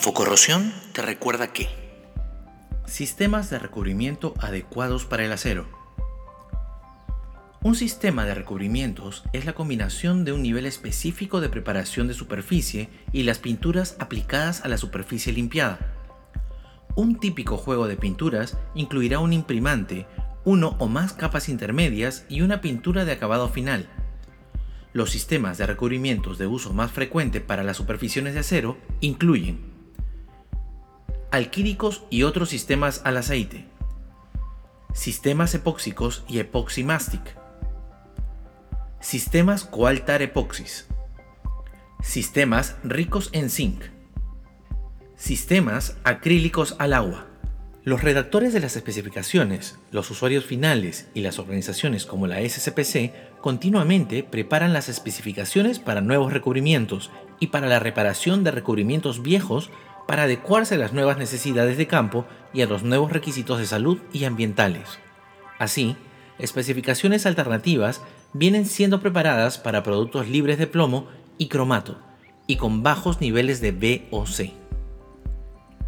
Infocorrosión te recuerda que Sistemas de recubrimiento adecuados para el acero. Un sistema de recubrimientos es la combinación de un nivel específico de preparación de superficie y las pinturas aplicadas a la superficie limpiada. Un típico juego de pinturas incluirá un imprimante, uno o más capas intermedias y una pintura de acabado final. Los sistemas de recubrimientos de uso más frecuente para las superficies de acero incluyen alquídicos y otros sistemas al aceite, sistemas epóxicos y epoximastic, sistemas coaltar epoxis, sistemas ricos en zinc, sistemas acrílicos al agua. Los redactores de las especificaciones, los usuarios finales y las organizaciones como la SCPC continuamente preparan las especificaciones para nuevos recubrimientos y para la reparación de recubrimientos viejos para adecuarse a las nuevas necesidades de campo y a los nuevos requisitos de salud y ambientales. Así, especificaciones alternativas vienen siendo preparadas para productos libres de plomo y cromato y con bajos niveles de VOC.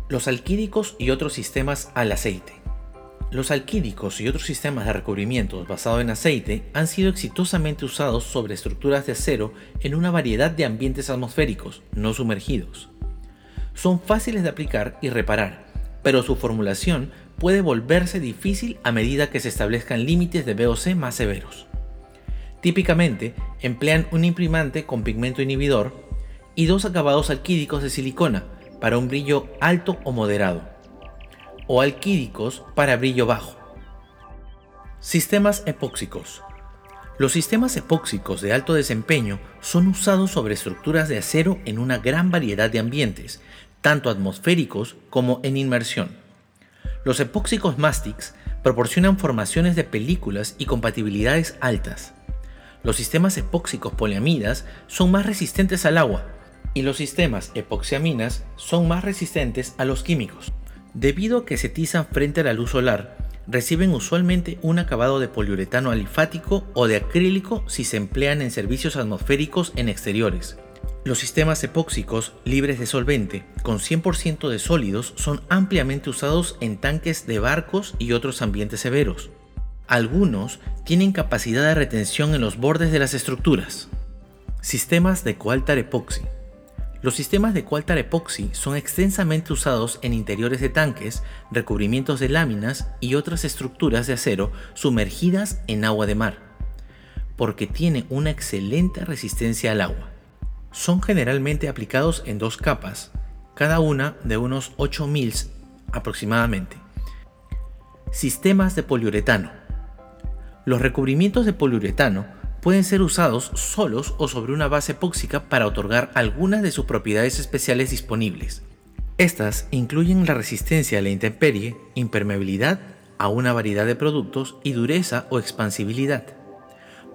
Los alquídicos y otros sistemas al aceite. Los alquídicos y otros sistemas de recubrimientos basados en aceite han sido exitosamente usados sobre estructuras de acero en una variedad de ambientes atmosféricos no sumergidos son fáciles de aplicar y reparar, pero su formulación puede volverse difícil a medida que se establezcan límites de VOC más severos. Típicamente emplean un imprimante con pigmento inhibidor y dos acabados alquídicos de silicona para un brillo alto o moderado, o alquídicos para brillo bajo. Sistemas epóxicos. Los sistemas epóxicos de alto desempeño son usados sobre estructuras de acero en una gran variedad de ambientes, tanto atmosféricos como en inmersión. Los epóxicos Mastics proporcionan formaciones de películas y compatibilidades altas. Los sistemas epóxicos poliamidas son más resistentes al agua y los sistemas epoxiaminas son más resistentes a los químicos. Debido a que se tizan frente a la luz solar, reciben usualmente un acabado de poliuretano alifático o de acrílico si se emplean en servicios atmosféricos en exteriores. Los sistemas epóxicos libres de solvente con 100% de sólidos son ampliamente usados en tanques de barcos y otros ambientes severos. Algunos tienen capacidad de retención en los bordes de las estructuras. Sistemas de coaltar epoxi. Los sistemas de coaltar epoxi son extensamente usados en interiores de tanques, recubrimientos de láminas y otras estructuras de acero sumergidas en agua de mar, porque tiene una excelente resistencia al agua son generalmente aplicados en dos capas, cada una de unos 8 mils aproximadamente. Sistemas de poliuretano. Los recubrimientos de poliuretano pueden ser usados solos o sobre una base epóxica para otorgar algunas de sus propiedades especiales disponibles. Estas incluyen la resistencia a la intemperie, impermeabilidad a una variedad de productos y dureza o expansibilidad.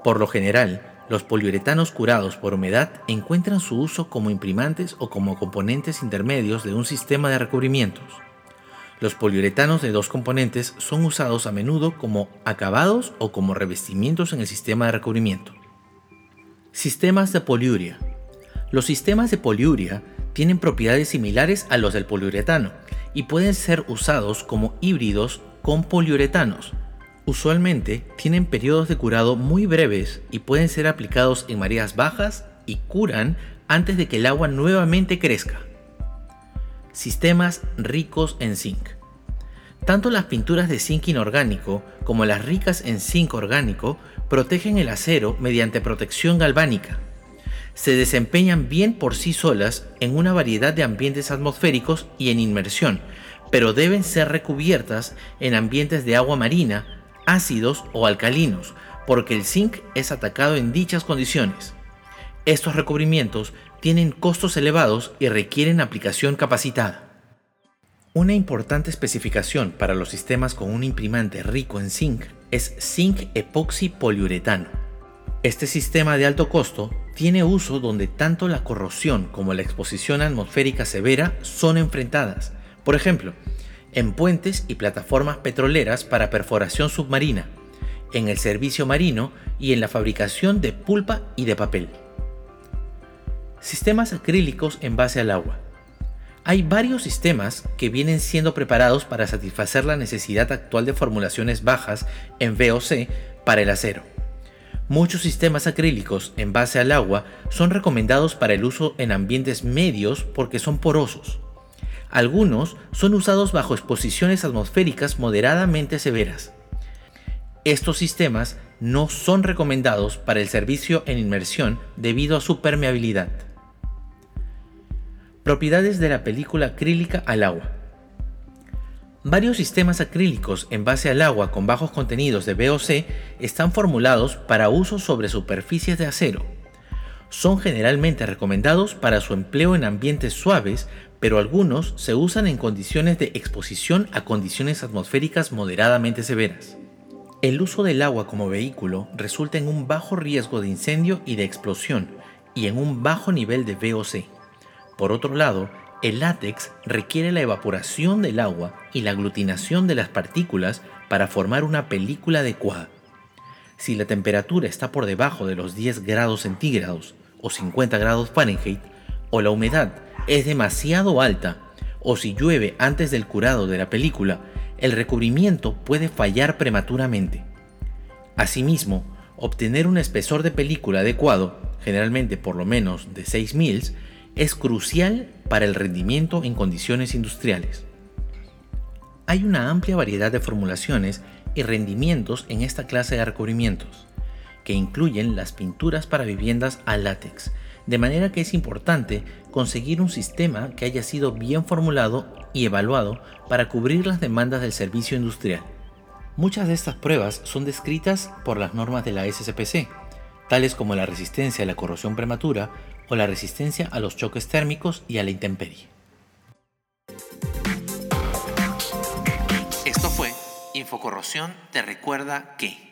Por lo general, los poliuretanos curados por humedad encuentran su uso como imprimantes o como componentes intermedios de un sistema de recubrimientos. Los poliuretanos de dos componentes son usados a menudo como acabados o como revestimientos en el sistema de recubrimiento. Sistemas de poliuria. Los sistemas de poliuria tienen propiedades similares a los del poliuretano y pueden ser usados como híbridos con poliuretanos, Usualmente tienen periodos de curado muy breves y pueden ser aplicados en mareas bajas y curan antes de que el agua nuevamente crezca. Sistemas ricos en zinc. Tanto las pinturas de zinc inorgánico como las ricas en zinc orgánico protegen el acero mediante protección galvánica. Se desempeñan bien por sí solas en una variedad de ambientes atmosféricos y en inmersión, pero deben ser recubiertas en ambientes de agua marina ácidos o alcalinos, porque el zinc es atacado en dichas condiciones. Estos recubrimientos tienen costos elevados y requieren aplicación capacitada. Una importante especificación para los sistemas con un imprimante rico en zinc es zinc epoxi poliuretano. Este sistema de alto costo tiene uso donde tanto la corrosión como la exposición atmosférica severa son enfrentadas. Por ejemplo, en puentes y plataformas petroleras para perforación submarina, en el servicio marino y en la fabricación de pulpa y de papel. Sistemas acrílicos en base al agua. Hay varios sistemas que vienen siendo preparados para satisfacer la necesidad actual de formulaciones bajas en VOC para el acero. Muchos sistemas acrílicos en base al agua son recomendados para el uso en ambientes medios porque son porosos. Algunos son usados bajo exposiciones atmosféricas moderadamente severas. Estos sistemas no son recomendados para el servicio en inmersión debido a su permeabilidad. Propiedades de la película acrílica al agua. Varios sistemas acrílicos en base al agua con bajos contenidos de VOC están formulados para uso sobre superficies de acero. Son generalmente recomendados para su empleo en ambientes suaves, pero algunos se usan en condiciones de exposición a condiciones atmosféricas moderadamente severas. El uso del agua como vehículo resulta en un bajo riesgo de incendio y de explosión y en un bajo nivel de VOC. Por otro lado, el látex requiere la evaporación del agua y la aglutinación de las partículas para formar una película adecuada. Si la temperatura está por debajo de los 10 grados centígrados o 50 grados Fahrenheit, o la humedad es demasiado alta, o si llueve antes del curado de la película, el recubrimiento puede fallar prematuramente. Asimismo, obtener un espesor de película adecuado, generalmente por lo menos de 6 mils, es crucial para el rendimiento en condiciones industriales. Hay una amplia variedad de formulaciones y rendimientos en esta clase de recubrimientos, que incluyen las pinturas para viviendas a látex, de manera que es importante conseguir un sistema que haya sido bien formulado y evaluado para cubrir las demandas del servicio industrial. Muchas de estas pruebas son descritas por las normas de la SCPC, tales como la resistencia a la corrosión prematura o la resistencia a los choques térmicos y a la intemperie. Esto fue Infocorrosión te recuerda que...